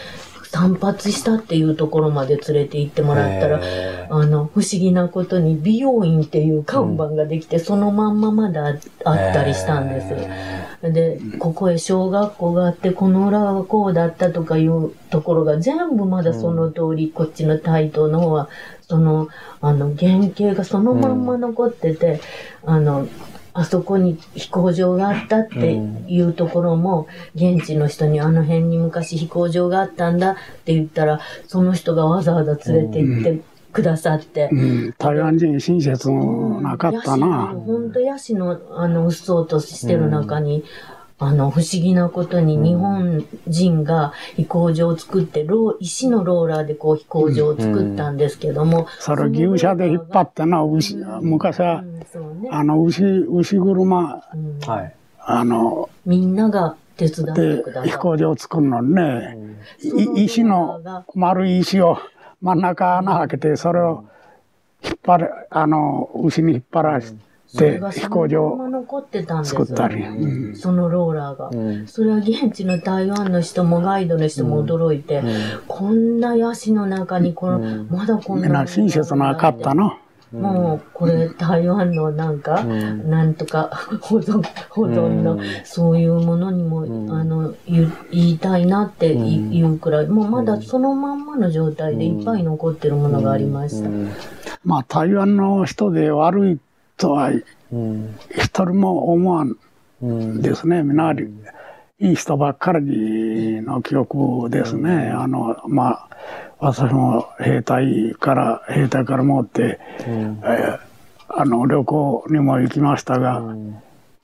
散髪したっていうところまで連れて行ってもらったら、へあの、不思議なことに美容院っていう看板ができて、そのまんままだああったりしたんです。へで、ここへ小学校があって、この裏はこうだったとかいうところが全部まだその通り、こっちの台東の方は、その、あの、原型がそのまんま残ってて、あの、あそこに飛行場があったっていうところも、現地の人にあの辺に昔飛行場があったんだって言ったら、その人がわざわざ連れて行ってくださって、うん、台湾人親切なかったな。本当ヤシの、あの、うっそうとしてる中に、あの、不思議なことに日本人が飛行場を作って、ロー石のローラーでこう飛行場を作ったんですけども。それ牛舎で引っ張ってな、牛、昔はう、んそうね。あの、牛、牛車、うん。はい。あの、みんなが手伝ってでくださ飛行場を作るのにね、石の丸い石を真ん中穴開けて、それを引っ張る、あの、牛に引っ張らせてそれが飛行場。残ってたんです作ったり。うん。そのローラーが。うん。それは現地の台湾の人もガイドの人も驚いて、こんなヤシの中にこの、うん。まだこんみなんな親切なかったの。もう、これ、台湾のなんか、ん。なんとか、保存、保存のうん、そういうものにも、ん。あの、言言いたいなっていうん。言うくらい、もうまだそのまんまの状態でいっぱい残ってるものがありました。うん。まあ、台湾の人で悪いとはうん一人も思わんうんですね。みんないい人ばっかりの記憶ですね。あの、まあ、私も兵隊から、兵隊から持って、うんえーあの、旅行にも行きましたが、うん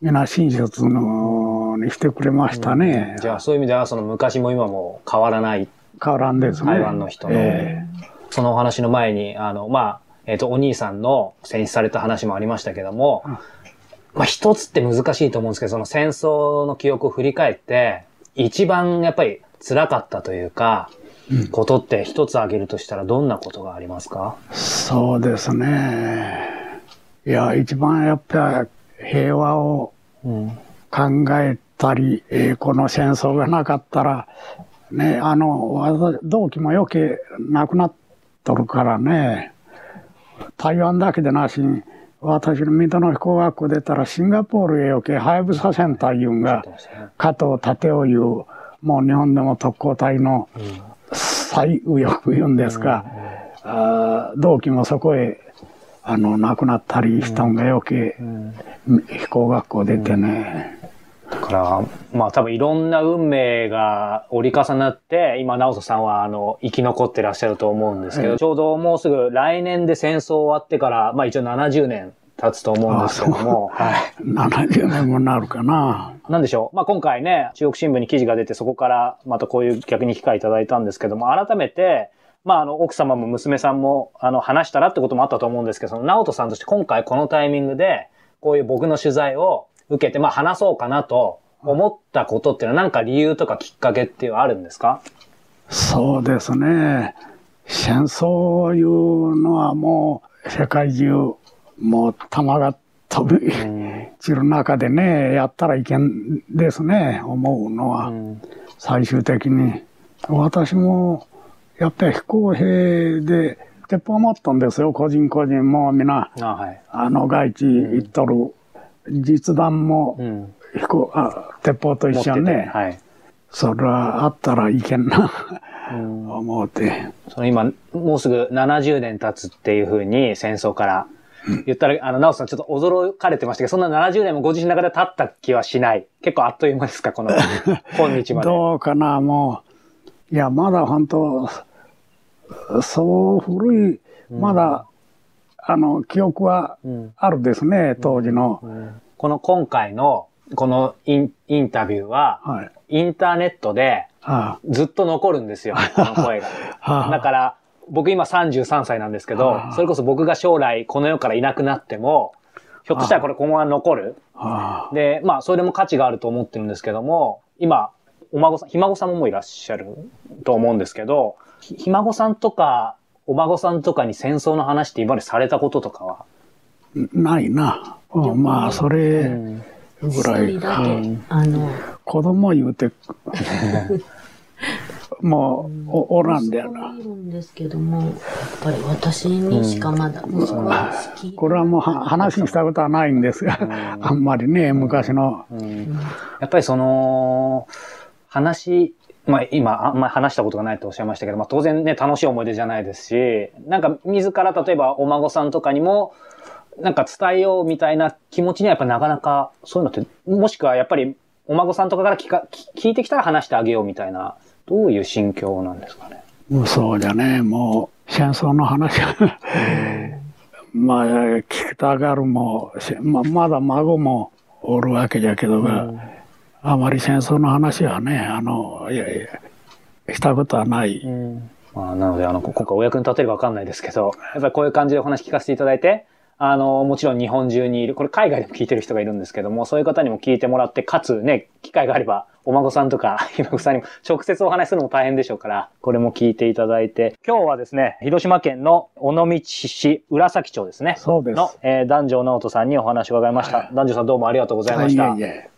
みんな親切のにしてくれましたね。じゃあそういう意味ではその昔も今も変わらない変わらんですね。台湾の人のえそのお話の前に、あの、まあ、えっ、と、お兄さんの戦死された話もありましたけども、まあ、一つって難しいと思うんですけど、その戦争の記憶を振り返って、一番やっぱり辛かったというか、うんことって一つ挙げるとしたらどんなことがありますか？そうですね。いや、一番やっぱり平和をうん。考えたり、えーこの戦争がなかったら、ね、あの、私同期も余計なくなっとるからね、台湾だけでなしに、私の水戸の飛行学校出たらシンガポールへ余計ハヤブサセンターいうんが、加藤立夫いう、もう日本でも特攻隊の最右翼いうんですが、あー同期もそこへ、あの、亡くなったりしたんが余計、飛行学校出てね、だから、まあ多分いろんな運命が折り重なって、今、直人さんはあの、生き残ってらっしゃると思うんですけど、ええちょうどもうすぐ来年で戦争終わってから、まあ一応70年経つと思うんですけども、はい。70年もなるかな。なんでしょう。まあ今回ね、中国新聞に記事が出て、そこからまたこういう逆に機会いただいたんですけども、改めて、まああの、奥様も娘さんも、あの、話したらってこともあったと思うんですけど、その、直人さんとして今回このタイミングで、こういう僕の取材を受けて、まあ話そうかなと思ったことっていうのは何か理由とかきっかけっていうのはあるんですか？そうですね。戦争いうのはもう世界中、もう弾が飛び散る中でね、やったらいけんですね、思うのは。うん最終的に。私も、やっぱり非公平で、鉄砲持っとんですよ、個人個人も皆、あはい。あの、外地行っとる、実弾もうん。飛行、あ鉄砲と一緒にね。はい。それはあったらいけんな、うん思うて。その今、もうすぐ70年経つっていうふうに戦争から言ったら、あの、直人さんちょっと驚かれてましたけど、そんな70年もご自身の中で経った気はしない。結構あっという間ですか、この、今日まで。どうかな、もう。いや、まだ本当、そう古い、まだ、あの、記憶はうんあるですね、当時の。この今回の、このインインタビューは、はい。インターネットではずっと残るんですよ、この声が。だから、僕今33歳なんですけどは、あそれこそ僕が将来この世からいなくなっても、ひょっとしたらこれ今後は残る。はあ、で、まあ、それでも価値があると思ってるんですけども、今、お孫さん、ひ孫さんもいらっしゃると思うんですけど、ひひ孫さんとか、お孫さんとかに戦争の話って今までされたこととかは、ないな。うん、まあ、それぐ一らいうん。あの、子供言うて、もう、おおらんでや息子なも。いるんですけども、やっぱり私にしかまだ息子は好き。これはもうは話したことはないんですが、あんまりね、昔の。うん。やっぱりその、話、まあ今、あんまり話したことがないとおっしゃいましたけど、まあ当然ね、楽しい思い出じゃないですし、なんか自ら例えばお孫さんとかにも、なんか伝えようみたいな気持ちにはやっぱなかなか、そういうのって、もしくはやっぱりお孫さんとかから聞か聞聞いてきたら話してあげようみたいな、どういう心境なんですかね？もうそうじゃね、もう戦争の話は まあ、聞きたがるも、しままだ孫もおるわけじゃけどが、あまり戦争の話はね、あの、いやいや、したことはない。まあ、なので、あの、こ今回お役に立てるかわかんないですけど、やっぱりこういう感じでお話聞かせていただいて、あの、もちろん日本中にいる、これ海外でも聞いてる人がいるんですけども、そういう方にも聞いてもらって、かつね、機会があれば、お孫さんとか、ひ孫さんにも直接お話しするのも大変でしょうから、これも聞いていただいて、今日はですね、広島県の尾道市浦崎町ですね。そうです。の、えー、男女直人さんにお話を伺いました。男女さんどうもありがとうございました。いえいえ